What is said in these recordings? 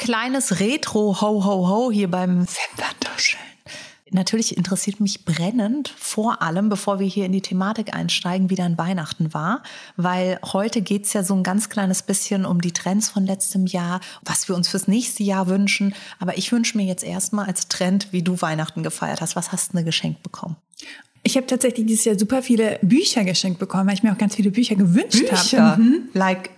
ein kleines Retro-Ho-Ho-Ho hier beim Wimperntuscheln. Natürlich interessiert mich brennend, vor allem, bevor wir hier in die Thematik einsteigen, wie dann Weihnachten war. Weil heute geht's ja so ein ganz kleines bisschen um die Trends von letztem Jahr, was wir uns fürs nächste Jahr wünschen. Aber ich wünsche mir jetzt erstmal als Trend, wie du Weihnachten gefeiert hast. Was hast du denn geschenkt bekommen? Ich habe tatsächlich dieses Jahr super viele Bücher geschenkt bekommen, weil ich mir auch ganz viele Bücher gewünscht habe. Bücher? Mhm. Like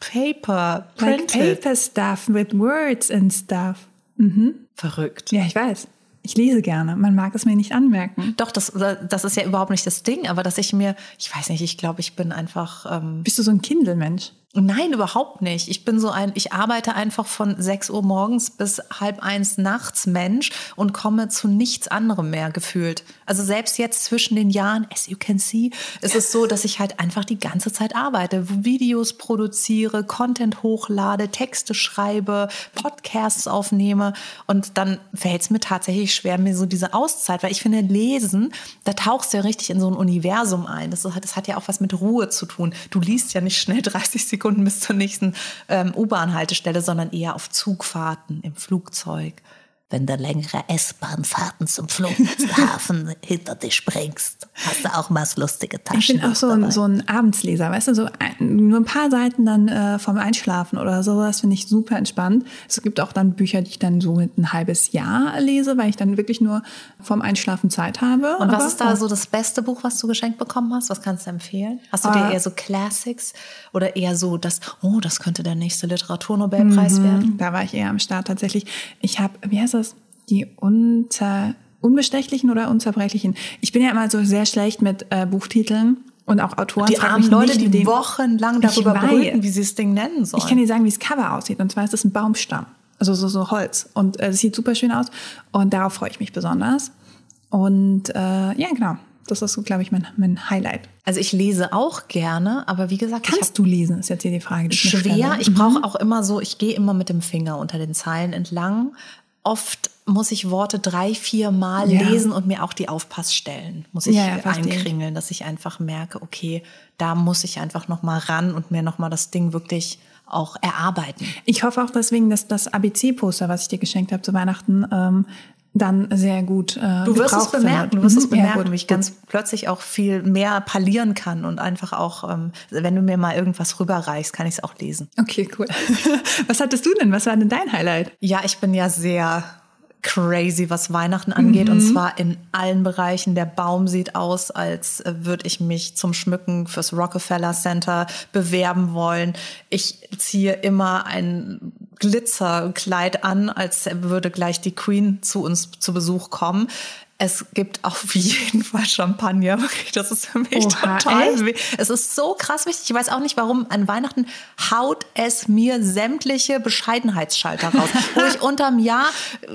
paper, printed. Like paper stuff with words and stuff. Mhm. Verrückt. Ja, ich weiß. Ich lese gerne. Man mag es mir nicht anmerken. Doch, das, das ist ja überhaupt nicht das Ding, aber dass ich mir, ich weiß nicht, ich glaube, ich bin einfach. Ähm Bist du so ein Kindle-Mensch? Nein, überhaupt nicht. Ich bin so ein, ich arbeite einfach von 6 Uhr morgens bis halb eins nachts Mensch und komme zu nichts anderem mehr gefühlt. Also selbst jetzt zwischen den Jahren, as you can see, ist es so, dass ich halt einfach die ganze Zeit arbeite, Videos produziere, Content hochlade, Texte schreibe, Podcasts aufnehme und dann fällt es mir tatsächlich schwer, mir so diese Auszeit, weil ich finde, lesen, da tauchst du ja richtig in so ein Universum ein. Das, das hat ja auch was mit Ruhe zu tun. Du liest ja nicht schnell 30 Sekunden Sekunden bis zur nächsten ähm, U-Bahn-Haltestelle, sondern eher auf Zugfahrten, im Flugzeug wenn du längere S-Bahn-Fahrten zum Flughafen hinter dich bringst, hast du auch mal lustige Taschen. Ich bin auch so ein, so ein Abendsleser, weißt du, so ein, nur ein paar Seiten dann äh, vom Einschlafen oder sowas finde ich super entspannt. Es gibt auch dann Bücher, die ich dann so ein halbes Jahr lese, weil ich dann wirklich nur vom Einschlafen Zeit habe. Und was ist da so das beste Buch, was du geschenkt bekommen hast? Was kannst du empfehlen? Hast du dir äh, eher so Classics oder eher so das, oh, das könnte der nächste Literaturnobelpreis mhm, werden? Da war ich eher am Start tatsächlich. Ich habe, wie heißt das? Die unter, unbestechlichen oder unzerbrechlichen. Ich bin ja immer so sehr schlecht mit äh, Buchtiteln und auch Autoren. Die armen Leute, die den, wochenlang darüber brüten, wie sie das Ding nennen sollen. Ich kann dir sagen, wie das Cover aussieht. Und zwar ist es ein Baumstamm. Also so, so Holz. Und es äh, sieht super schön aus. Und darauf freue ich mich besonders. Und äh, ja, genau. Das ist so, glaube ich, mein, mein Highlight. Also ich lese auch gerne, aber wie gesagt, kannst du lesen? Ist jetzt hier die Frage. Die schwer. Ich, ich brauche mhm. auch immer so. Ich gehe immer mit dem Finger unter den Zeilen entlang. Oft muss ich Worte drei, vier Mal ja. lesen und mir auch die Aufpassstellen muss ich ja, ja, einkringeln, dass ich einfach merke, okay, da muss ich einfach noch mal ran und mir noch mal das Ding wirklich auch erarbeiten. Ich hoffe auch deswegen, dass das ABC-Poster, was ich dir geschenkt habe zu Weihnachten, ähm, dann sehr gut äh, Du wirst es bemerken, du wirst es mhm. bemerken, ja, wie ich ganz plötzlich auch viel mehr parlieren kann und einfach auch, ähm, wenn du mir mal irgendwas rüberreichst, kann ich es auch lesen. Okay, cool. Was hattest du denn? Was war denn dein Highlight? Ja, ich bin ja sehr crazy, was Weihnachten angeht. Mhm. Und zwar in allen Bereichen. Der Baum sieht aus, als äh, würde ich mich zum Schmücken fürs Rockefeller Center bewerben wollen. Ich ziehe immer ein Glitzerkleid an, als würde gleich die Queen zu uns zu Besuch kommen. Es gibt auf jeden Fall Champagner. Das ist für mich Oha, total. Echt? Es ist so krass wichtig. Ich weiß auch nicht, warum an Weihnachten haut es mir sämtliche Bescheidenheitsschalter raus. Wo ich unterm Jahr,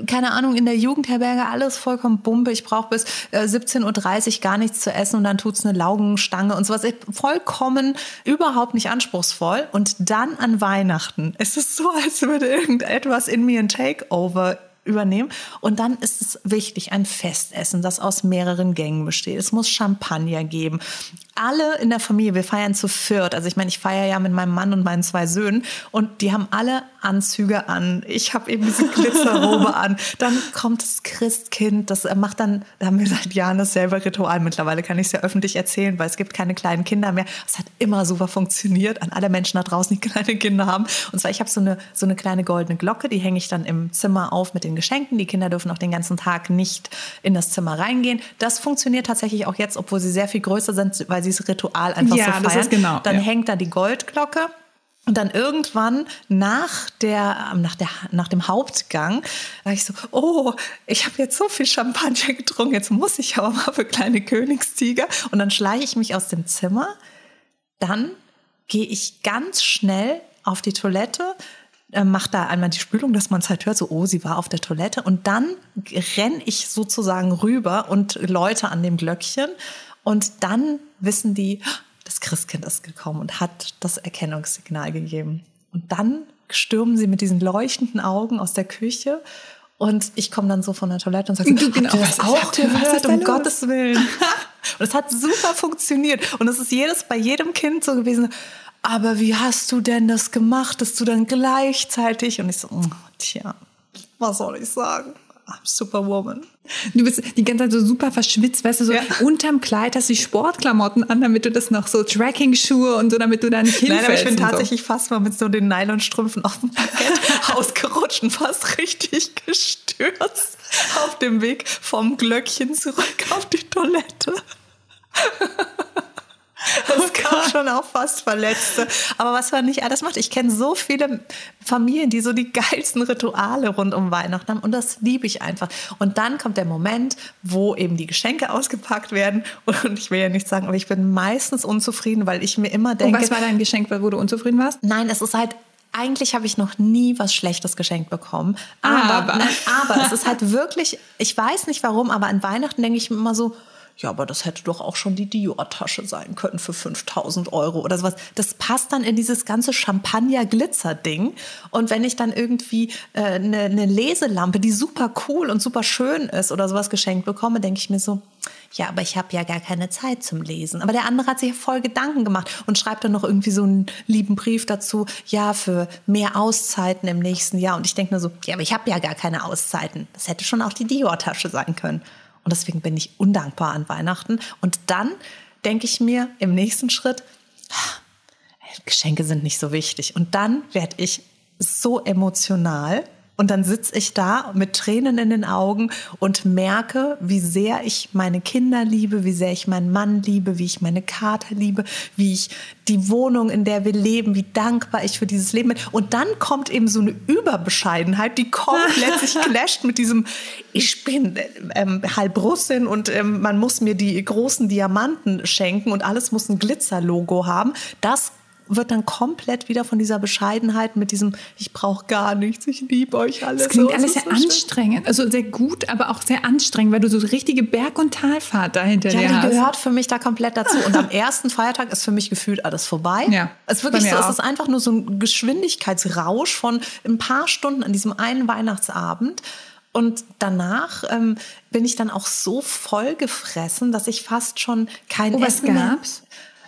keine Ahnung, in der Jugendherberge alles vollkommen bumpe. Ich brauche bis äh, 17.30 Uhr gar nichts zu essen und dann tut's eine Laugenstange und sowas. Vollkommen überhaupt nicht anspruchsvoll. Und dann an Weihnachten. Es ist so, als würde irgendetwas in mir ein Takeover übernehmen. Und dann ist es wichtig, ein Festessen, das aus mehreren Gängen besteht. Es muss Champagner geben alle in der Familie, wir feiern zu viert. Also ich meine, ich feiere ja mit meinem Mann und meinen zwei Söhnen und die haben alle Anzüge an. Ich habe eben diese Glitzerrobe an. Dann kommt das Christkind, das macht dann, da haben wir seit Jahren dasselbe Ritual. Mittlerweile kann ich es ja öffentlich erzählen, weil es gibt keine kleinen Kinder mehr. Es hat immer super funktioniert an alle Menschen da draußen, die kleine Kinder haben. Und zwar, ich habe so eine, so eine kleine goldene Glocke, die hänge ich dann im Zimmer auf mit den Geschenken. Die Kinder dürfen auch den ganzen Tag nicht in das Zimmer reingehen. Das funktioniert tatsächlich auch jetzt, obwohl sie sehr viel größer sind, weil dieses Ritual einfach ja, so feiern. Genau, dann ja. hängt da die Goldglocke. Und dann irgendwann nach der, nach der, nach dem Hauptgang war ich so, oh, ich habe jetzt so viel Champagner getrunken, jetzt muss ich aber mal für kleine Königstiger. Und dann schleiche ich mich aus dem Zimmer. Dann gehe ich ganz schnell auf die Toilette, äh, mache da einmal die Spülung, dass man es halt hört, so, oh, sie war auf der Toilette. Und dann renne ich sozusagen rüber und läute an dem Glöckchen und dann wissen die, das Christkind ist gekommen und hat das Erkennungssignal gegeben. Und dann stürmen sie mit diesen leuchtenden Augen aus der Küche und ich komme dann so von der Toilette und sage, so, genau, habt ihr das auch gehört, um Gottes Willen. und es hat super funktioniert. Und es ist jedes, bei jedem Kind so gewesen, aber wie hast du denn das gemacht, dass du dann gleichzeitig und ich so, mm, tja, was soll ich sagen? I'm Superwoman. Du bist die ganze Zeit so super verschwitzt, weißt du, so Ja. unterm Kleid hast du die Sportklamotten an, damit du das noch so Tracking-Schuhe und so, damit du da nicht Nein, hinfällst. aber ich bin und so. tatsächlich fast mal mit so den Nylonstrümpfen auf dem Parkett ausgerutscht und fast richtig gestürzt auf dem Weg vom Glöckchen zurück auf die Toilette. Schon auch fast Verletzte. Aber was man nicht alles macht, ich kenne so viele Familien, die so die geilsten Rituale rund um Weihnachten haben und das liebe ich einfach. Und dann kommt der Moment, wo eben die Geschenke ausgepackt werden und ich will ja nicht sagen, aber ich bin meistens unzufrieden, weil ich mir immer Und denke, was war dein Geschenk, wo du unzufrieden warst? Nein, es ist halt. Eigentlich habe ich noch nie was Schlechtes geschenkt bekommen. Aber, Aber. Nein, aber es ist halt wirklich, ich weiß nicht warum, aber an Weihnachten denke ich mir immer so, ja, aber das hätte doch auch schon die Dior-Tasche sein können für 5000 Euro oder sowas. Das passt dann in dieses ganze Champagner-Glitzer-Ding. Und wenn ich dann irgendwie äh, eine, eine Leselampe, die super cool und super schön ist oder sowas geschenkt bekomme, denke ich mir so, ja, aber ich habe ja gar keine Zeit zum Lesen. Aber der andere hat sich voll Gedanken gemacht und schreibt dann noch irgendwie so einen lieben Brief dazu, ja, für mehr Auszeiten im nächsten Jahr. Und ich denke nur so, ja, aber ich habe ja gar keine Auszeiten. Das hätte schon auch die Dior-Tasche sein können. Und deswegen bin ich undankbar an Weihnachten. Und dann denke ich mir im nächsten Schritt, ah, Geschenke sind nicht so wichtig. Und dann werde ich so emotional. Und dann sitze ich da mit Tränen in den Augen und merke, wie sehr ich meine Kinder liebe, wie sehr ich meinen Mann liebe, wie ich meine Kater liebe, wie ich die Wohnung, in der wir leben, wie dankbar ich für dieses Leben bin. Und dann kommt eben so eine Überbescheidenheit, die komplett sich clasht mit diesem, ich bin ähm, halb Russin und ähm, man muss mir die großen Diamanten schenken und alles muss ein Glitzerlogo haben. Das wird dann komplett wieder von dieser Bescheidenheit mit diesem, ich brauche gar nichts, ich liebe euch alle. Das klingt so, alles sehr so schön. anstrengend. Also sehr gut, aber auch sehr anstrengend, weil du so richtige Berg- und Talfahrt dahinter Ja, dir die hast. gehört für mich da komplett dazu. Und am ersten Feiertag ist für mich gefühlt alles vorbei. Ja, es ist wirklich so, es ist einfach nur so ein Geschwindigkeitsrausch von ein paar Stunden an diesem einen Weihnachtsabend. Und danach ähm, bin ich dann auch so voll gefressen, dass ich fast schon kein Oh, was Essen mehr.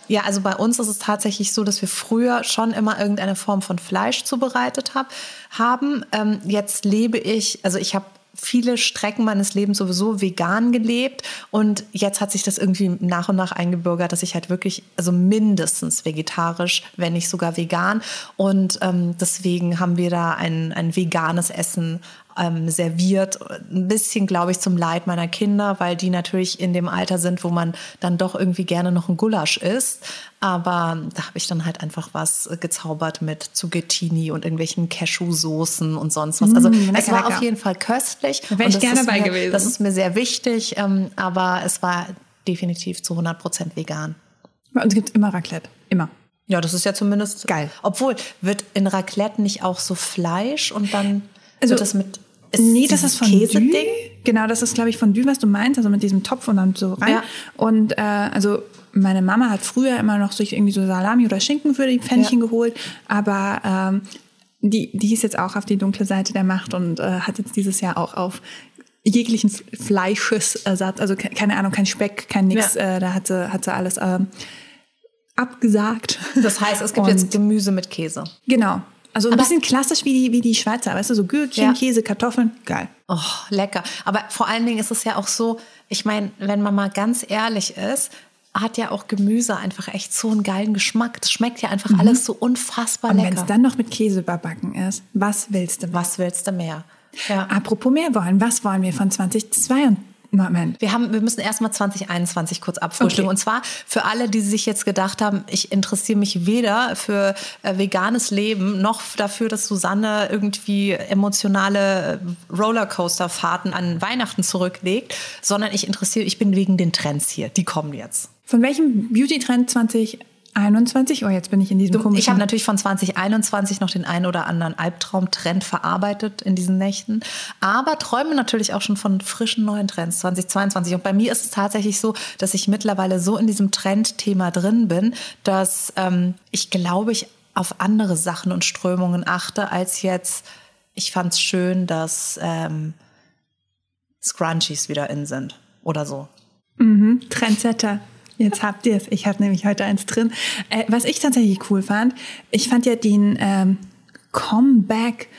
Ja, also bei uns ist es tatsächlich so, dass wir früher schon immer irgendeine Form von Fleisch zubereitet hab, haben. Ähm, jetzt lebe ich, also ich habe viele Strecken meines Lebens sowieso vegan gelebt und jetzt hat sich das irgendwie nach und nach eingebürgert, dass ich halt wirklich, also mindestens vegetarisch, wenn nicht sogar vegan und ähm, deswegen haben wir da ein, ein veganes Essen ähm, serviert. Ein bisschen, glaube ich, zum Leid meiner Kinder, weil die natürlich in dem Alter sind, wo man dann doch irgendwie gerne noch ein Gulasch isst. Aber da habe ich dann halt einfach was gezaubert mit Zucchini und irgendwelchen Cashew-Soßen und sonst was. Also Mm, lecker, es war lecker. auf jeden Fall köstlich. Da wär Und ich gerne mir, gewesen. Das ist mir sehr wichtig, ähm, aber es war definitiv zu 100 Prozent vegan. Bei uns gibt es immer Raclette. Immer. Ja, das ist ja zumindest Geil. Obwohl, wird in Raclette nicht auch so Fleisch und dann Also, wird das mit ist nee, das ist Fondue. Käseding? Genau, das ist, glaube ich, Fondue, was du meinst, also mit diesem Topf und dann so rein. Ja. Und äh, also meine Mama hat früher immer noch sich irgendwie so Salami oder Schinken für die Pfännchen Ja. geholt, aber ähm, die, die ist jetzt auch auf die dunkle Seite der Macht und äh, hat jetzt dieses Jahr auch auf jeglichen Fleischesersatz, also ke- keine Ahnung, kein Speck, kein nix, Ja. äh, da hat sie, hat sie alles ähm, abgesagt. Das heißt, es gibt Und- jetzt Gemüse mit Käse. Genau. Also ein Aber- bisschen klassisch wie die, wie die Schweizer, weißt du, so Gürkchen, Ja. Käse, Kartoffeln, geil. Oh, lecker. Aber vor allen Dingen ist es ja auch so, ich meine, wenn man mal ganz ehrlich ist, hat ja auch Gemüse einfach echt so einen geilen Geschmack. Das schmeckt ja einfach alles so unfassbar Und wenn es lecker. dann noch mit Käse überbacken ist, was willst du? Was willst du mehr? Ja. Apropos mehr wollen, was wollen wir von 2022? Moment. Wir, haben, wir müssen erstmal 2021 kurz abfrühstücken. Okay. Und zwar für alle, die sich jetzt gedacht haben, ich interessiere mich weder für äh, veganes Leben noch dafür, dass Susanne irgendwie emotionale äh, Rollercoaster-Fahrten an Weihnachten zurücklegt, sondern ich interessiere, ich bin wegen den Trends hier. Die kommen jetzt. Von welchem Beauty-Trend 2021? Oh, jetzt bin ich in diesem komischen... Ich habe natürlich von 2021 noch den einen oder anderen Albtraumtrend verarbeitet in diesen Nächten, aber träume natürlich auch schon von frischen neuen Trends 2022. Und bei mir ist es tatsächlich so, dass ich mittlerweile so in diesem Trendthema drin bin, dass ähm, ich glaube ich auf andere Sachen und Strömungen achte als jetzt. Ich fand es schön, dass ähm, Scrunchies wieder in sind oder so. Mhm, Trendsetter. Jetzt habt ihr es. Ich habe nämlich heute eins drin. Äh, was ich tatsächlich cool fand, ich fand ja den ähm, Comeback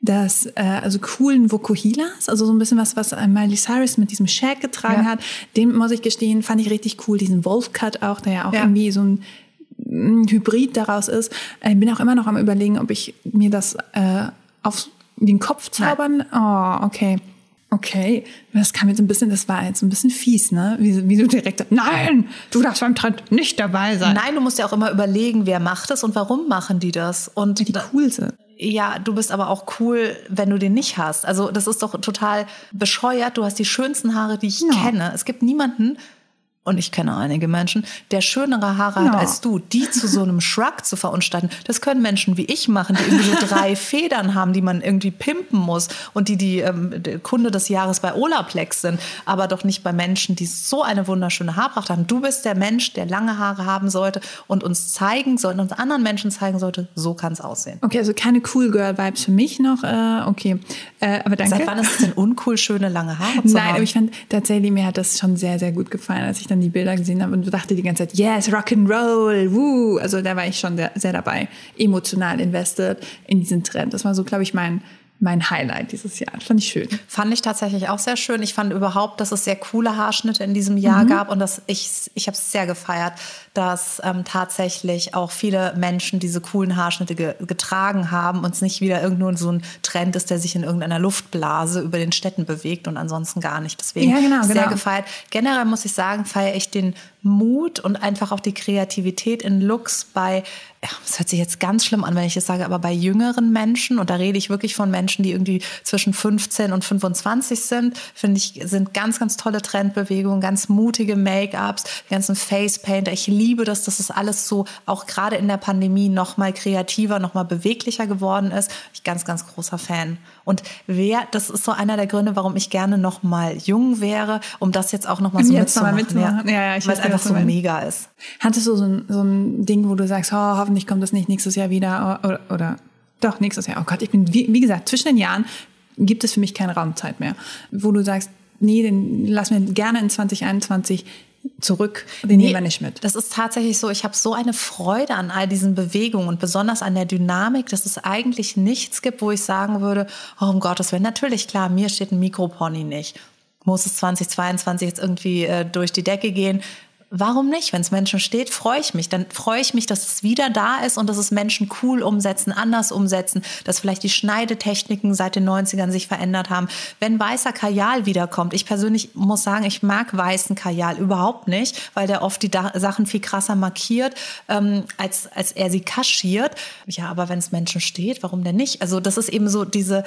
des äh, also coolen Vokuhilas, also so ein bisschen was, was Miley Cyrus mit diesem Shag getragen Ja. hat. Den muss ich gestehen, fand ich richtig cool. Diesen Wolf-Cut auch, der ja auch Ja. irgendwie so ein Hybrid daraus ist. Ich bin auch immer noch am überlegen, ob ich mir das äh, auf den Kopf zaubern. Oh, okay. Okay, das kam jetzt ein bisschen, das war jetzt ein bisschen fies, ne? Wie, wie du direkt, nein, du darfst beim Trend nicht dabei sein. Nein, du musst ja auch immer überlegen, wer macht es und warum machen die das. Und Die cool sind. Ja, du bist aber auch cool, wenn du den nicht hast. Also das ist doch total bescheuert. Du hast die schönsten Haare, die ich Ja. kenne. Es gibt niemanden, und ich kenne einige Menschen, der schönere Haare hat Ja. als du. Die zu so einem Shrug zu verunstalten, das können Menschen wie ich machen, die irgendwie so drei Federn haben, die man irgendwie pimpen muss und die die ähm, Kunde des Jahres bei Olaplex sind, aber doch nicht bei Menschen, die so eine wunderschöne Haarpracht haben. Du bist der Mensch, der lange Haare haben sollte und uns zeigen sollte, uns anderen Menschen zeigen sollte, so kann es aussehen. Okay, also keine Cool Girl Vibes für mich noch. Äh, okay, äh, aber danke. Seit wann ist es denn uncool, schöne lange Haare zu Nein, haben? aber ich fand tatsächlich, mir hat das schon sehr, sehr gut gefallen, als ich dann die Bilder gesehen habe und dachte die ganze Zeit, yes, Rock'n'Roll, woo. Also da war ich schon sehr, sehr dabei, emotional invested in diesen Trend. Das war so, glaube ich, mein, mein Highlight dieses Jahr. Fand ich schön. Fand ich tatsächlich auch sehr schön. Ich fand überhaupt, dass es sehr coole Haarschnitte in diesem Jahr Mhm. gab und dass ich, ich habe es sehr gefeiert, dass ähm, tatsächlich auch viele Menschen diese coolen Haarschnitte ge getragen haben und es nicht wieder irgendwo so ein Trend ist, der sich in irgendeiner Luftblase über den Städten bewegt und ansonsten gar nicht. Deswegen Ja, genau, sehr genau. gefeiert. Generell muss ich sagen, feiere ich den Mut und einfach auch die Kreativität in Looks bei, das hört sich jetzt ganz schlimm an, wenn ich das sage, aber bei jüngeren Menschen, und da rede ich wirklich von Menschen, die irgendwie zwischen 15 und 25 sind, finde ich, sind ganz, ganz tolle Trendbewegungen, ganz mutige Make-ups, die ganzen Face-Painter. Ich liebe das, dass es alles so auch gerade in der Pandemie noch mal kreativer, noch mal beweglicher geworden ist. Ich ganz, ganz großer Fan. Und wer, das ist so einer der Gründe, warum ich gerne noch mal jung wäre, um das jetzt auch noch mal so Jetzt noch mal mitzumachen. mitzumachen. Ja, ja, ich weil es verstehe, einfach so meinst. mega ist. Hattest du so ein, so ein Ding, wo du sagst, oh, hoffentlich kommt das nicht nächstes Jahr wieder oder, oder doch nächstes Jahr. Oh Gott, ich bin, wie, wie gesagt, zwischen den Jahren gibt es für mich keine Raumzeit mehr, wo du sagst, nee, den lass mir gerne in 2021 zurück, den nehmen wir nicht mit. Das ist tatsächlich so, ich habe so eine Freude an all diesen Bewegungen und besonders an der Dynamik, dass es eigentlich nichts gibt, wo ich sagen würde, oh, um Gottes Willen, natürlich, klar, mir steht ein Mikropony nicht. Muss es 2022 jetzt irgendwie äh, durch die Decke gehen? Warum nicht? Wenn es Menschen steht, freue ich mich. Dann freue ich mich, dass es wieder da ist und dass es Menschen cool umsetzen, anders umsetzen, dass vielleicht die Schneidetechniken seit den 90ern sich verändert haben. Wenn weißer Kajal wiederkommt, ich persönlich muss sagen, ich mag weißen Kajal überhaupt nicht, weil der oft die da Sachen viel krasser markiert, ähm, als, als er sie kaschiert. Ja, aber wenn es Menschen steht, warum denn nicht? Also das ist eben so diese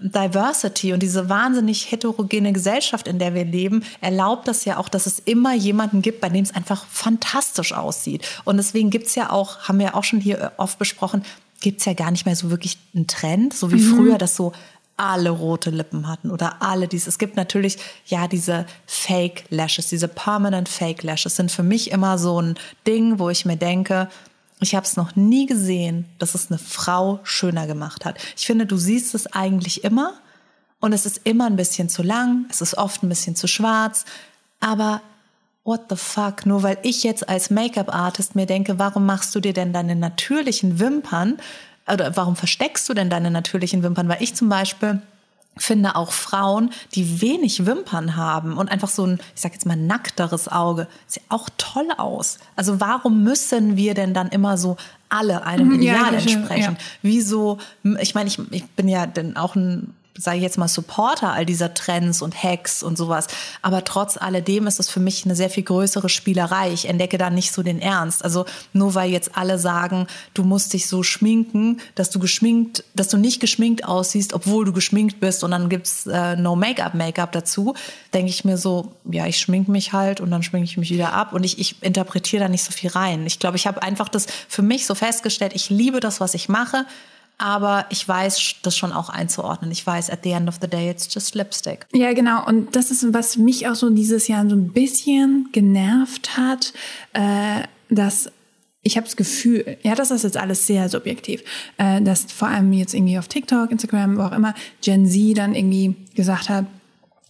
Diversity und diese wahnsinnig heterogene Gesellschaft, in der wir leben, erlaubt das ja auch, dass es immer jemanden gibt, bei dem es einfach fantastisch aussieht. Und deswegen gibt's ja auch, haben wir auch schon hier oft besprochen, gibt's ja gar nicht mehr so wirklich einen Trend, so wie früher, dass so alle rote Lippen hatten oder alle dies. Es gibt natürlich ja diese Fake Lashes, diese permanent Fake Lashes sind für mich immer so ein Ding, wo ich mir denke, ich habe es noch nie gesehen, dass es eine Frau schöner gemacht hat. Ich finde, du siehst es eigentlich immer und es ist immer ein bisschen zu lang, es ist oft ein bisschen zu schwarz, aber what the fuck, nur weil ich jetzt als Make-up-Artist mir denke, warum machst du dir denn deine natürlichen Wimpern oder warum versteckst du denn deine natürlichen Wimpern? Weil ich zum Beispiel finde auch Frauen, die wenig Wimpern haben und einfach so ein, ich sag jetzt mal, nackteres Auge, sieht auch toll aus. Also warum müssen wir denn dann immer so alle einem Mhm, ja, Ideal verstehe, entsprechen? ja. Wieso, ich meine, ich, ich bin ja dann auch ein sage ich jetzt mal, Supporter all dieser Trends und Hacks und sowas. Aber trotz alledem ist es für mich eine sehr viel größere Spielerei. Ich entdecke da nicht so den Ernst. Also nur weil jetzt alle sagen, du musst dich so schminken, dass du geschminkt, dass du nicht geschminkt aussiehst, obwohl du geschminkt bist und dann gibt's äh, No Make-up Make-up dazu, denke ich mir so, ja, ich schminke mich halt und dann schminke ich mich wieder ab und ich, ich interpretiere da nicht so viel rein. Ich glaube, ich habe einfach das für mich so festgestellt, ich liebe das, was ich mache. Aber ich weiß das schon auch einzuordnen. Ich weiß, at the end of the day, it's just lipstick. Ja, genau. Und das ist, was mich auch so dieses Jahr so ein bisschen genervt hat, äh, dass ich habe das Gefühl, ja, das ist jetzt alles sehr subjektiv, äh, dass vor allem jetzt irgendwie auf TikTok, Instagram, wo auch immer, Gen Z dann irgendwie gesagt hat,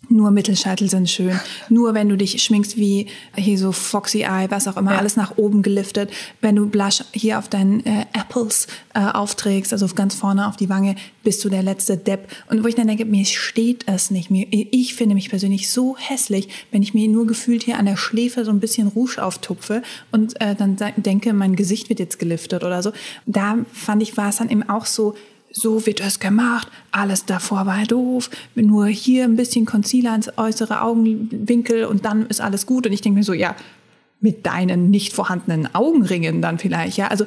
nur Mittelscheitel sind schön. Nur wenn du dich schminkst wie hier so Foxy Eye, was auch immer, Ja. alles nach oben geliftet. Wenn du Blush hier auf deinen äh, Apples äh, aufträgst, also ganz vorne auf die Wange, bist du der letzte Depp. Und wo ich dann denke, mir steht es nicht. Mir, ich finde mich persönlich so hässlich, wenn ich mir nur gefühlt hier an der Schläfe so ein bisschen Rouge auftupfe und äh, dann denke, mein Gesicht wird jetzt geliftet oder so. Da fand ich, war es dann eben auch so, so wird es gemacht, alles davor war doof, nur hier ein bisschen Concealer ins äußere Augenwinkel und dann ist alles gut. Und ich denke mir so, ja, mit deinen nicht vorhandenen Augenringen dann vielleicht, ja. Also,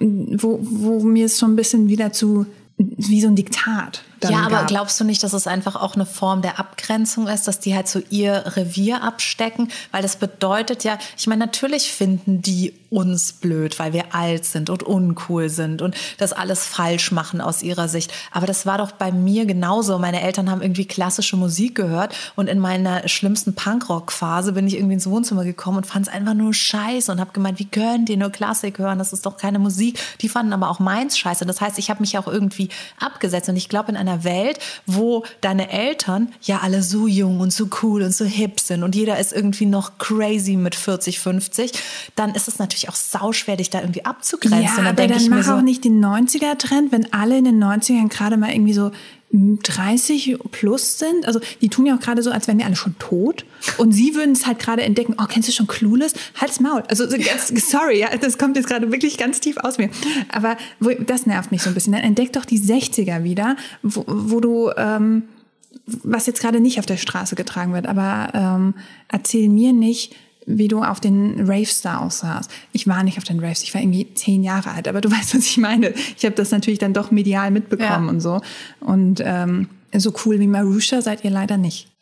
wo, wo mir es schon ein bisschen wieder zu, wie so ein Diktat. Ja, aber gab. glaubst du nicht, dass es einfach auch eine Form der Abgrenzung ist, dass die halt so ihr Revier abstecken? Weil das bedeutet ja, ich meine, natürlich finden die uns blöd, weil wir alt sind und uncool sind und das alles falsch machen aus ihrer Sicht. Aber das war doch bei mir genauso. Meine Eltern haben irgendwie klassische Musik gehört und in meiner schlimmsten Punkrock-Phase bin ich irgendwie ins Wohnzimmer gekommen und fand es einfach nur scheiße und habe gemeint, wie könnt ihr nur Klassik hören? Das ist doch keine Musik. Die fanden aber auch meins scheiße. Das heißt, ich habe mich auch irgendwie abgesetzt und ich glaube, in einer Welt, wo deine Eltern ja alle so jung und so cool und so hip sind und jeder ist irgendwie noch crazy mit 40, 50, dann ist es natürlich auch sauschwer, dich da irgendwie abzugrenzen. Ja, dann aber dann ich mir mach so, auch nicht den 90er-Trend, wenn alle in den 90ern gerade mal irgendwie so 30 plus sind. Also die tun ja auch gerade so, als wären wir alle schon tot. Und sie würden es halt gerade entdecken, oh, kennst du schon Clueless? Halt's Maul. Also so sorry, ja, das kommt jetzt gerade wirklich ganz tief aus mir. Aber wo, das nervt mich so ein bisschen. Dann entdeck doch die 60er wieder, wo, wo du... Ähm, was jetzt gerade nicht auf der Straße getragen wird, aber ähm, erzähl mir nicht, wie du auf den Raves da aussahst. Ich war nicht auf den Raves, ich war irgendwie zehn Jahre alt, aber du weißt, was ich meine. Ich habe das natürlich dann doch medial mitbekommen Ja. und so. Und ähm, so cool wie Marusha seid ihr leider nicht.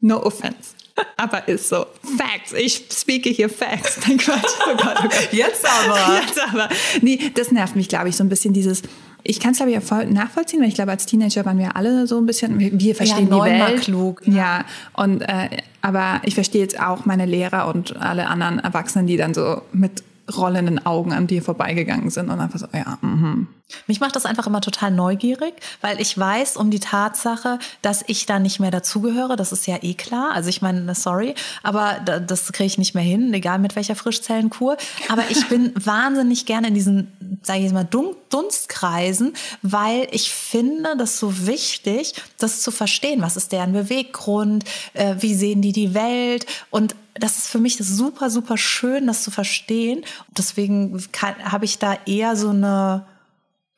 No offense. Aber ist so. Facts. Ich speake hier Facts. Nein, Quatsch. Oh Gott, oh Gott. Jetzt aber. Jetzt aber. Nee, das nervt mich, glaube ich, so ein bisschen dieses. Ich kann es, glaube ich, nachvollziehen, weil ich glaube, als Teenager waren wir alle so ein bisschen, wir, wir verstehen die neunmal Welt. klug, Ja, und äh, aber ich verstehe jetzt auch meine Lehrer und alle anderen Erwachsenen, die dann so mit rollenden Augen an dir vorbeigegangen sind und einfach so, ja, mhm. Mich macht das einfach immer total neugierig, weil ich weiß um die Tatsache, dass ich da nicht mehr dazugehöre. Das ist ja eh klar. Also ich meine, sorry, aber da- das kriege ich nicht mehr hin, egal mit welcher Frischzellenkur. Aber ich bin wahnsinnig gerne in diesen, sage ich jetzt mal, Dun- Dunstkreisen, weil ich finde das so wichtig, das zu verstehen. Was ist deren Beweggrund? Äh, wie sehen die die Welt? Und das ist für mich super, super schön, das zu verstehen. Deswegen habe ich da eher so eine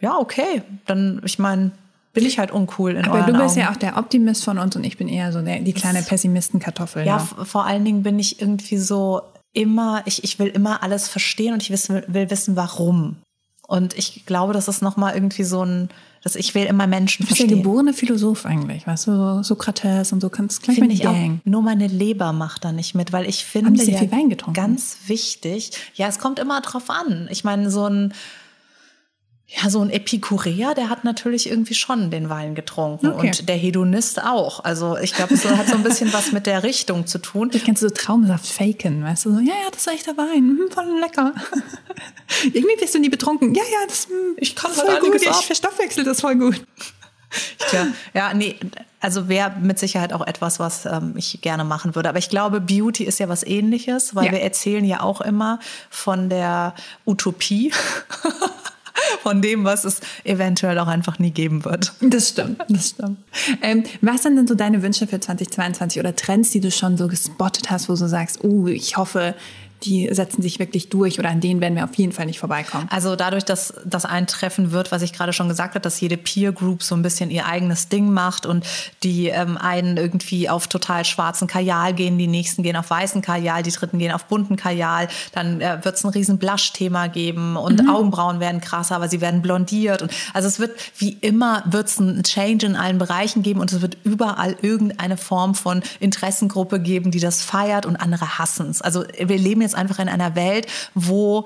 ja, okay, dann, ich meine, bin ich halt uncool in Aber du bist Augen. ja auch der Optimist von uns und ich bin eher so der, die kleine Pessimistenkartoffel. Ja, Ja. f- vor allen Dingen bin ich irgendwie so immer, ich, ich will immer alles verstehen und ich wissen, will wissen, warum. Und ich glaube, das ist nochmal irgendwie so ein, dass ich will immer Menschen Du bist der verstehen. geborene Philosoph eigentlich, weißt du, so Sokrates und so kannst gleich Finde ich auch, Gang. nur meine Leber macht da nicht mit, weil ich finde Haben sehr ja viel Wein getrunken? ganz wichtig. Ja, es kommt immer drauf an. Ich meine, so ein ja, so ein Epikureer, der hat natürlich irgendwie schon den Wein getrunken Okay. und der Hedonist auch. Also ich glaube, es hat so ein bisschen was mit der Richtung zu tun. Ich kennst du so Traumsaft faken, weißt du, so, ja, ja, das ist echter Wein, hm, voll lecker. Irgendwie wirst du nie betrunken. Ja, ja, das, hm, Ich kann voll halt gut, einiges ab. ich verstoffwechsel das voll gut. Tja, ja, nee, also wäre mit Sicherheit auch etwas, was ähm, ich gerne machen würde. Aber ich glaube, Beauty ist ja was ähnliches, weil Ja. wir erzählen ja auch immer von der Utopie, von dem, was es eventuell auch einfach nie geben wird. Das stimmt, das stimmt. Ähm, was sind denn so deine Wünsche für 2022 oder Trends, die du schon so gespottet hast, wo du sagst, uh, ich hoffe, die setzen sich wirklich durch oder an denen werden wir auf jeden Fall nicht vorbeikommen? Also dadurch, dass das eintreffen wird, was ich gerade schon gesagt habe, dass jede Peer Group so ein bisschen ihr eigenes Ding macht und die ähm, einen irgendwie auf total schwarzen Kajal gehen, die nächsten gehen auf weißen Kajal, die dritten gehen auf bunten Kajal, dann äh, wird es ein riesen Blush-Thema geben und Augenbrauen werden krasser, aber sie werden blondiert und also es wird wie immer wird es einen Change in allen Bereichen geben und es wird überall irgendeine Form von Interessengruppe geben, die das feiert und andere hassen es. Also wir leben jetzt einfach in einer Welt, wo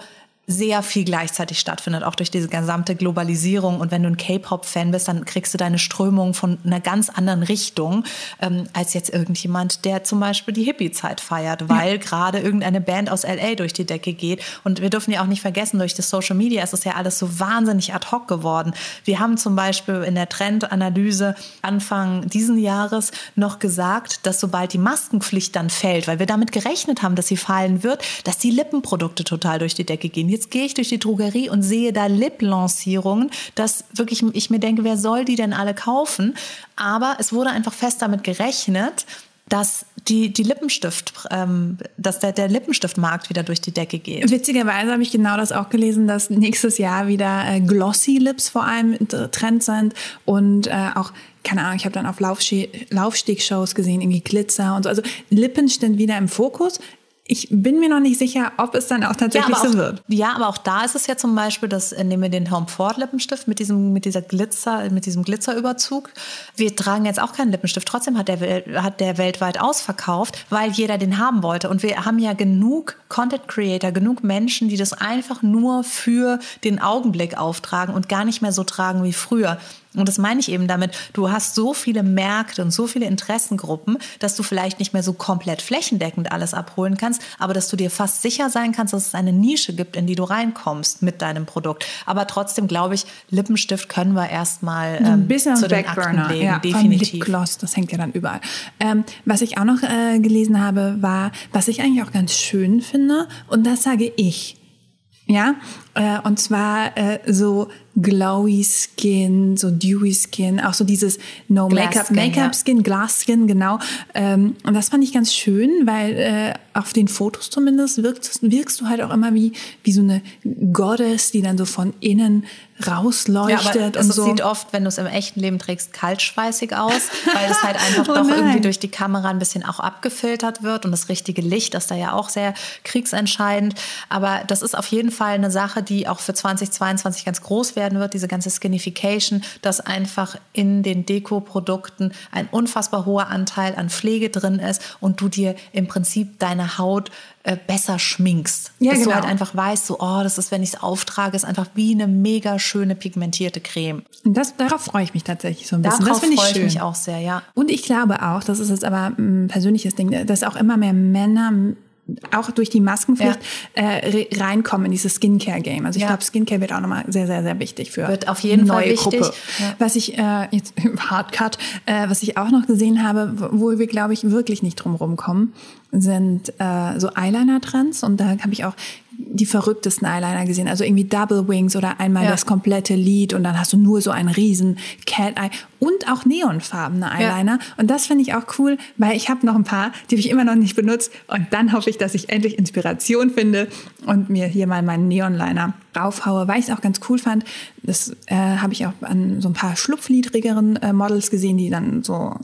sehr viel gleichzeitig stattfindet, auch durch diese gesamte Globalisierung. Und wenn du ein K-Pop-Fan bist, dann kriegst du deine Strömung von einer ganz anderen Richtung ähm, als jetzt irgendjemand, der zum Beispiel die Hippie-Zeit feiert, weil ja. gerade irgendeine Band aus LA durch die Decke geht. Und wir dürfen ja auch nicht vergessen, durch das Social Media ist es ja alles so wahnsinnig ad hoc geworden. Wir haben zum Beispiel in der Trendanalyse Anfang diesen Jahres noch gesagt, dass sobald die Maskenpflicht dann fällt, weil wir damit gerechnet haben, dass sie fallen wird, dass die Lippenprodukte total durch die Decke gehen. Jetzt gehe ich durch die Drogerie und sehe da Lip-Lancierungen, dass wirklich ich mir denke, wer soll die denn alle kaufen? Aber es wurde einfach fest damit gerechnet, dass die, die Lippenstift, ähm, dass der, der Lippenstiftmarkt wieder durch die Decke geht. Witzigerweise habe ich genau das auch gelesen, dass nächstes Jahr wieder äh, Glossy Lips vor allem Trend sind und äh, auch keine Ahnung, ich habe dann auf Laufsteg-Shows gesehen, irgendwie Glitzer und so. Also Lippen stehen wieder im Fokus ich bin mir noch nicht sicher, ob es dann auch tatsächlich ja, so wird. Ja, aber auch da ist es ja zum Beispiel, dass äh, nehmen wir den Home Ford Lippenstift mit diesem mit dieser Glitzer mit diesem Glitzerüberzug. Wir tragen jetzt auch keinen Lippenstift. Trotzdem hat der hat der weltweit ausverkauft, weil jeder den haben wollte. Und wir haben ja genug Content Creator, genug Menschen, die das einfach nur für den Augenblick auftragen und gar nicht mehr so tragen wie früher. Und das meine ich eben damit, du hast so viele Märkte und so viele Interessengruppen, dass du vielleicht nicht mehr so komplett flächendeckend alles abholen kannst, aber dass du dir fast sicher sein kannst, dass es eine Nische gibt, in die du reinkommst mit deinem Produkt. Aber trotzdem glaube ich, Lippenstift können wir erstmal ähm, ein bisschen zu den Akten legen, ja, definitiv. Lipgloss, das hängt ja dann überall. Ähm, was ich auch noch äh, gelesen habe, war, was ich eigentlich auch ganz schön finde, und das sage ich, ja, äh, und zwar äh, so glowy Skin, so dewy Skin, auch so dieses No Make-up, Make-up Skin, ja. Glass Skin, genau. Ähm, und das fand ich ganz schön, weil äh, auf den Fotos zumindest wirkst, wirkst du halt auch immer wie, wie so eine Goddess, die dann so von innen rausleuchtet ja, aber und so. Es sieht oft, wenn du es im echten Leben trägst, kaltschweißig aus, weil es halt einfach oh doch irgendwie durch die Kamera ein bisschen auch abgefiltert wird und das richtige Licht ist da ja auch sehr kriegsentscheidend. Aber das ist auf jeden Fall eine Sache, die auch für 2022 ganz groß werden wird, diese ganze Skinification, dass einfach in den Deko-Produkten ein unfassbar hoher Anteil an Pflege drin ist und du dir im Prinzip deine Haut äh, besser schminkst. Ja, dass genau. du halt einfach weißt, so, oh, das ist, wenn ich es auftrage, ist einfach wie eine mega schöne pigmentierte Creme. Und das, darauf freue ich mich tatsächlich so ein bisschen. Darauf das finde ich, freu ich mich auch sehr, ja. Und ich glaube auch, das ist jetzt aber ein persönliches Ding, dass auch immer mehr Männer auch durch die Maskenpflicht ja. äh, reinkommen in dieses Skincare-Game. Also ich ja. glaube, Skincare wird auch nochmal sehr, sehr, sehr wichtig für wird auf jeden neue Fall Gruppe. Ja. Was ich äh, jetzt Hardcut, äh, was ich auch noch gesehen habe, wo wir glaube ich wirklich nicht drum rumkommen, sind äh, so Eyeliner-Trends und da habe ich auch die verrücktesten Eyeliner gesehen. Also irgendwie Double Wings oder einmal ja. das komplette Lied und dann hast du nur so einen riesen Cat Eye und auch neonfarbene Eyeliner. Ja. Und das finde ich auch cool, weil ich habe noch ein paar, die habe ich immer noch nicht benutzt. Und dann hoffe ich, dass ich endlich Inspiration finde und mir hier mal meinen Neonliner raufhaue, weil ich es auch ganz cool fand. Das äh, habe ich auch an so ein paar schlupfliedrigeren äh, Models gesehen, die dann so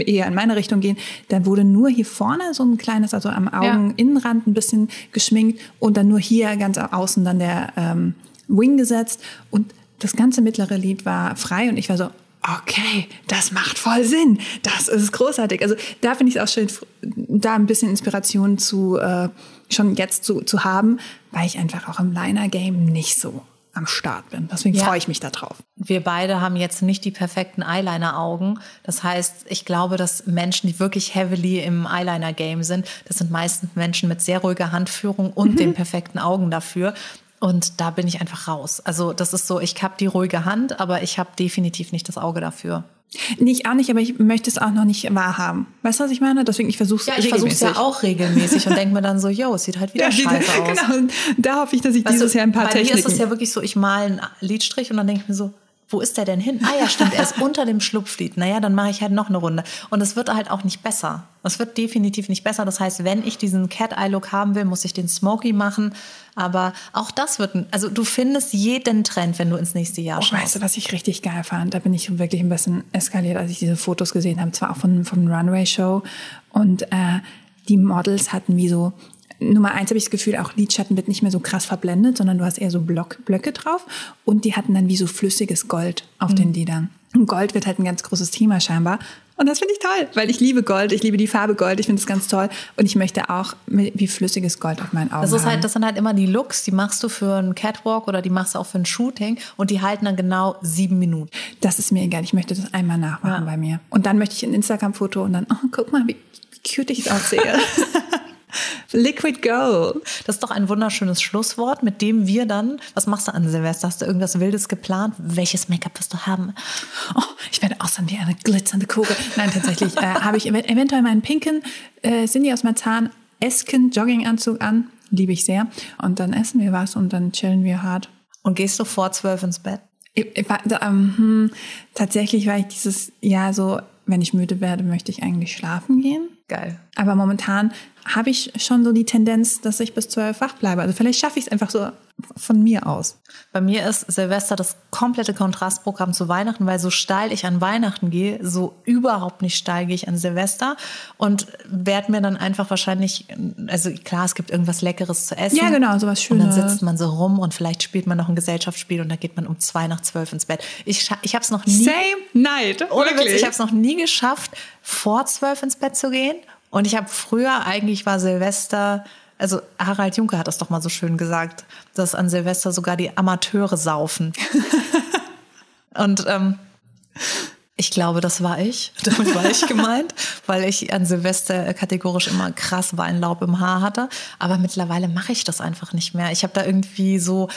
eher in meine Richtung gehen, dann wurde nur hier vorne so ein kleines, also am Augeninnenrand ein bisschen geschminkt und dann nur hier ganz außen dann der ähm, Wing gesetzt. Und das ganze mittlere Lid war frei und ich war so, okay, das macht voll Sinn, das ist großartig. Also da finde ich es auch schön, da ein bisschen Inspiration zu äh, schon jetzt zu, zu haben, weil ich einfach auch im Liner-Game nicht so am Start bin. Deswegen ja. freue ich mich darauf. Wir beide haben jetzt nicht die perfekten Eyeliner-Augen. Das heißt, ich glaube, dass Menschen, die wirklich heavily im Eyeliner-Game sind, das sind meistens Menschen mit sehr ruhiger Handführung und mhm. den perfekten Augen dafür. Und da bin ich einfach raus. Also das ist so, ich habe die ruhige Hand, aber ich habe definitiv nicht das Auge dafür. Nicht auch nicht, aber ich möchte es auch noch nicht wahrhaben. Weißt du, was ich meine? Deswegen, ich versuche es ja, ich versuche es ja auch regelmäßig und denke mir dann so, yo, es sieht halt wieder ja, scheiße aus. Genau, da hoffe ich, dass ich weißt dieses du, Jahr ein paar bei Techniken... Bei mir ist es ja wirklich so, ich male einen Lidstrich und dann denke ich mir so, wo ist der denn hin? Ah ja, stimmt, er ist unter dem Schlupflied. Naja, dann mache ich halt noch eine Runde. Und es wird halt auch nicht besser. Es wird definitiv nicht besser. Das heißt, wenn ich diesen Cat-Eye-Look haben will, muss ich den Smoky machen. Aber auch das wird, also du findest jeden Trend, wenn du ins nächste Jahr oh, schaust. Weißt du, was ich richtig geil fand? Da bin ich wirklich ein bisschen eskaliert, als ich diese Fotos gesehen habe. Zwar auch von, vom Runway-Show. Und äh, die Models hatten wie so Nummer eins habe ich das Gefühl, auch Lidschatten wird nicht mehr so krass verblendet, sondern du hast eher so Block, Blöcke drauf. Und die hatten dann wie so flüssiges Gold auf mhm. den Lidern. Und Gold wird halt ein ganz großes Thema scheinbar. Und das finde ich toll, weil ich liebe Gold, ich liebe die Farbe Gold, ich finde es ganz toll. Und ich möchte auch wie flüssiges Gold auf meinen Augen Das, ist haben. halt, das sind halt immer die Looks, die machst du für einen Catwalk oder die machst du auch für ein Shooting und die halten dann genau sieben Minuten. Das ist mir egal, ich möchte das einmal nachmachen bei mir. Und dann möchte ich ein Instagram-Foto und dann, oh, guck mal, wie, wie cute ich aussehe. Liquid Gold. Das ist doch ein wunderschönes Schlusswort, mit dem wir dann, was machst du an Silvester? Hast du irgendwas Wildes geplant? Welches Make-up wirst du haben? Oh, ich werde aussehen wie eine glitzernde Kugel. Nein, tatsächlich äh, habe ich ev- eventuell meinen pinken äh, Cindy aus Marzahn Esken Jogginganzug an. Liebe ich sehr. Und dann essen wir was und dann chillen wir hart. Und gehst du vor zwölf ins Bett? Ich, ich, ähm, hm, tatsächlich war ich dieses Jahr so, wenn ich müde werde, möchte ich eigentlich schlafen gehen. Geil. Aber momentan habe ich schon so die Tendenz, dass ich bis zwölf wach bleibe. Also vielleicht schaffe ich es einfach so von mir aus. Bei mir ist Silvester das komplette Kontrastprogramm zu Weihnachten, weil so steil ich an Weihnachten gehe, so überhaupt nicht steil gehe ich an Silvester und werde mir dann einfach wahrscheinlich, also klar, es gibt irgendwas Leckeres zu essen. Ja, genau, sowas Und dann Schönes. sitzt man so rum und vielleicht spielt man noch ein Gesellschaftsspiel und dann geht man um zwei nach zwölf ins Bett. Ich, ich habe es noch nie, Same night. ohne Witz, ich habe es noch nie geschafft, vor zwölf ins Bett zu gehen. Und ich habe früher, eigentlich war Silvester, also Harald Junke hat das doch mal so schön gesagt, dass an Silvester sogar die Amateure saufen. Und ähm, ich glaube, das war ich. Damit war ich gemeint, weil ich an Silvester kategorisch immer krass Weinlaub im Haar hatte. Aber mittlerweile mache ich das einfach nicht mehr. Ich habe da irgendwie so,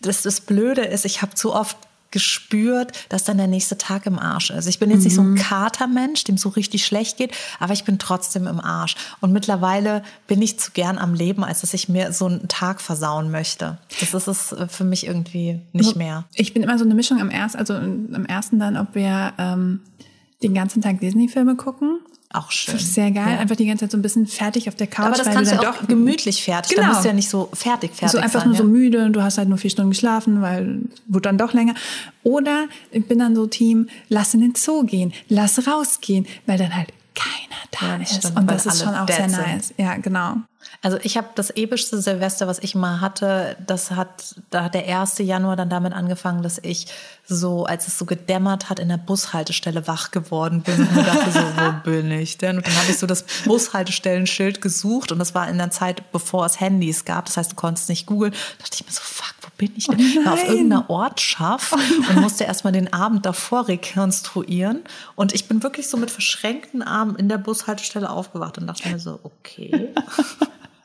das, das Blöde ist, ich habe zu oft gespürt, dass dann der nächste Tag im Arsch ist. Ich bin jetzt nicht so ein Katermensch, dem so richtig schlecht geht, aber ich bin trotzdem im Arsch. Und mittlerweile bin ich zu gern am Leben, als dass ich mir so einen Tag versauen möchte. Das ist es äh, für mich irgendwie nicht mehr. Ich bin immer so eine Mischung am ersten, also am ersten dann, ob wir ähm, den ganzen Tag Disney-Filme gucken. Auch schön. Sehr geil. Ja. Einfach die ganze Zeit so ein bisschen fertig auf der Couch. Aber das weil kannst du dann auch gemütlich fertig. Da Genau. musst du ja nicht so fertig fertig so einfach sein. nur so ja. müde und du hast halt nur vier Stunden geschlafen, weil wurde dann doch länger. Oder ich bin dann so Team, lass in den Zoo gehen, lass rausgehen, weil dann halt keiner da Ja, das ist. stimmt, und das ist schon auch sehr sind. nice. Ja, genau. Also ich habe das epischste Silvester, was ich mal hatte, das hat, da hat der 1. Januar dann damit angefangen, dass ich so, als es so gedämmert hat, in der Bushaltestelle wach geworden bin und dachte so, wo bin ich denn? Und dann habe ich so das Bushaltestellenschild gesucht und das war in der Zeit, bevor es Handys gab. Das heißt, du konntest nicht googeln. Da dachte ich mir so, fuck, wo bin ich denn? Oh war auf irgendeiner Ortschaft und musste erstmal den Abend davor rekonstruieren. Und ich bin wirklich so mit verschränkten Armen in der Bushaltestelle aufgewacht und dachte mir so, okay.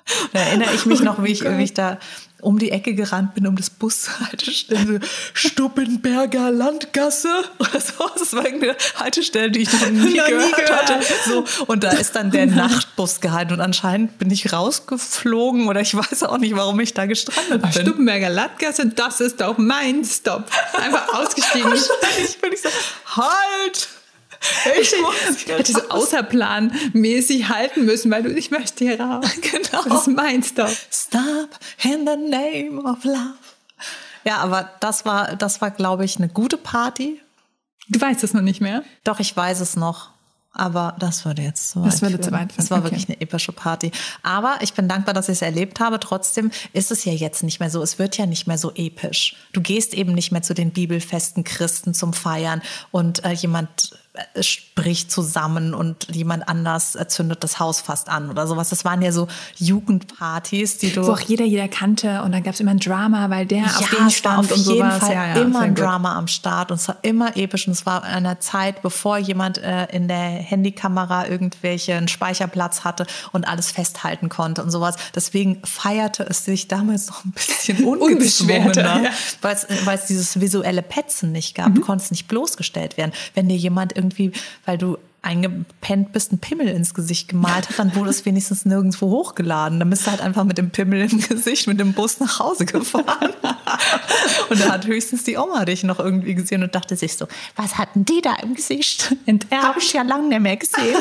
Da erinnere ich mich noch, wie ich, wie ich da um die Ecke gerannt bin, um das Bushaltestelle Stuppenberger Landgasse oder so. Das war irgendeine Haltestelle, die ich noch nie, Noch nie gehört, gehört. hatte. So, und da ist dann der Nachtbus gehalten und anscheinend bin ich rausgeflogen oder ich weiß auch nicht, warum ich da gestrandet bin. Stuppenberger Landgasse, das ist doch mein Stop. Einfach ausgestiegen. Wahrscheinlich bin ich so, halt! Ich hätte so außerplanmäßig halten müssen, weil du, ich möchte hier raus. Genau. Das ist mein Stop. Stop in the name of love. Ja, aber das war, das war, glaube ich, eine gute Party. Du weißt es noch nicht mehr. Doch, ich weiß es noch. Aber das würde jetzt zu weit Das würde zu weit Es war okay. wirklich eine epische Party. Aber ich bin dankbar, dass ich es erlebt habe. Trotzdem ist es ja jetzt nicht mehr so. Es wird ja nicht mehr so episch. Du gehst eben nicht mehr zu den bibelfesten Christen zum Feiern und äh, jemand spricht zusammen und jemand anders zündet das Haus fast an oder sowas. Das waren ja so Jugendpartys, die du Wo auch jeder jeder kannte und dann gab es immer ein Drama, weil der auf ja, den es war stand auf und jeden sowas. Fall ja, ja, immer ein. Drama am Start und es war immer episch und es war in einer Zeit, bevor jemand äh, in der Handykamera irgendwelchen Speicherplatz hatte und alles festhalten konnte und sowas. Deswegen feierte es sich damals noch ein bisschen Unbeschwerter, weil es dieses visuelle Petzen nicht gab. Du konntest nicht bloßgestellt werden. Wenn dir jemand irgendwie, weil du eingepennt bist, einen Pimmel ins Gesicht gemalt hat, dann wurde es wenigstens nirgendwo hochgeladen. Dann bist du halt einfach mit dem Pimmel im Gesicht mit dem Bus nach Hause gefahren. Und da hat höchstens die Oma dich noch irgendwie gesehen und dachte sich so, was hatten die da im Gesicht? Enterbt. Habe ich ja lange nicht mehr gesehen.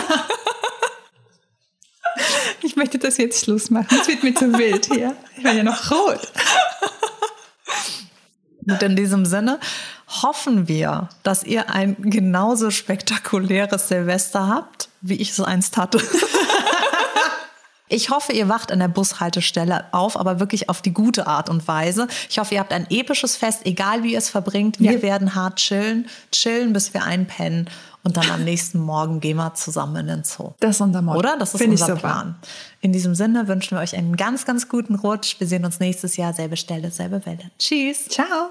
Ich möchte das jetzt Schluss machen. Es wird mir zu wild hier. Ich bin ja noch rot. Und in diesem Sinne hoffen wir, dass ihr ein genauso spektakuläres Silvester habt, wie ich es einst hatte. Ich hoffe, ihr wacht an der Bushaltestelle auf, aber wirklich auf die gute Art und Weise. Ich hoffe, ihr habt ein episches Fest, egal wie ihr es verbringt. Wir Ja. werden hart chillen, chillen, bis wir einpennen Und dann am nächsten Morgen gehen wir zusammen in den Zoo. Das ist unser Motto. Oder? Das ist Find unser. Plan. In diesem Sinne wünschen wir euch einen ganz, ganz guten Rutsch. Wir sehen uns nächstes Jahr, selbe Stelle, selbe Welle. Tschüss. Ciao.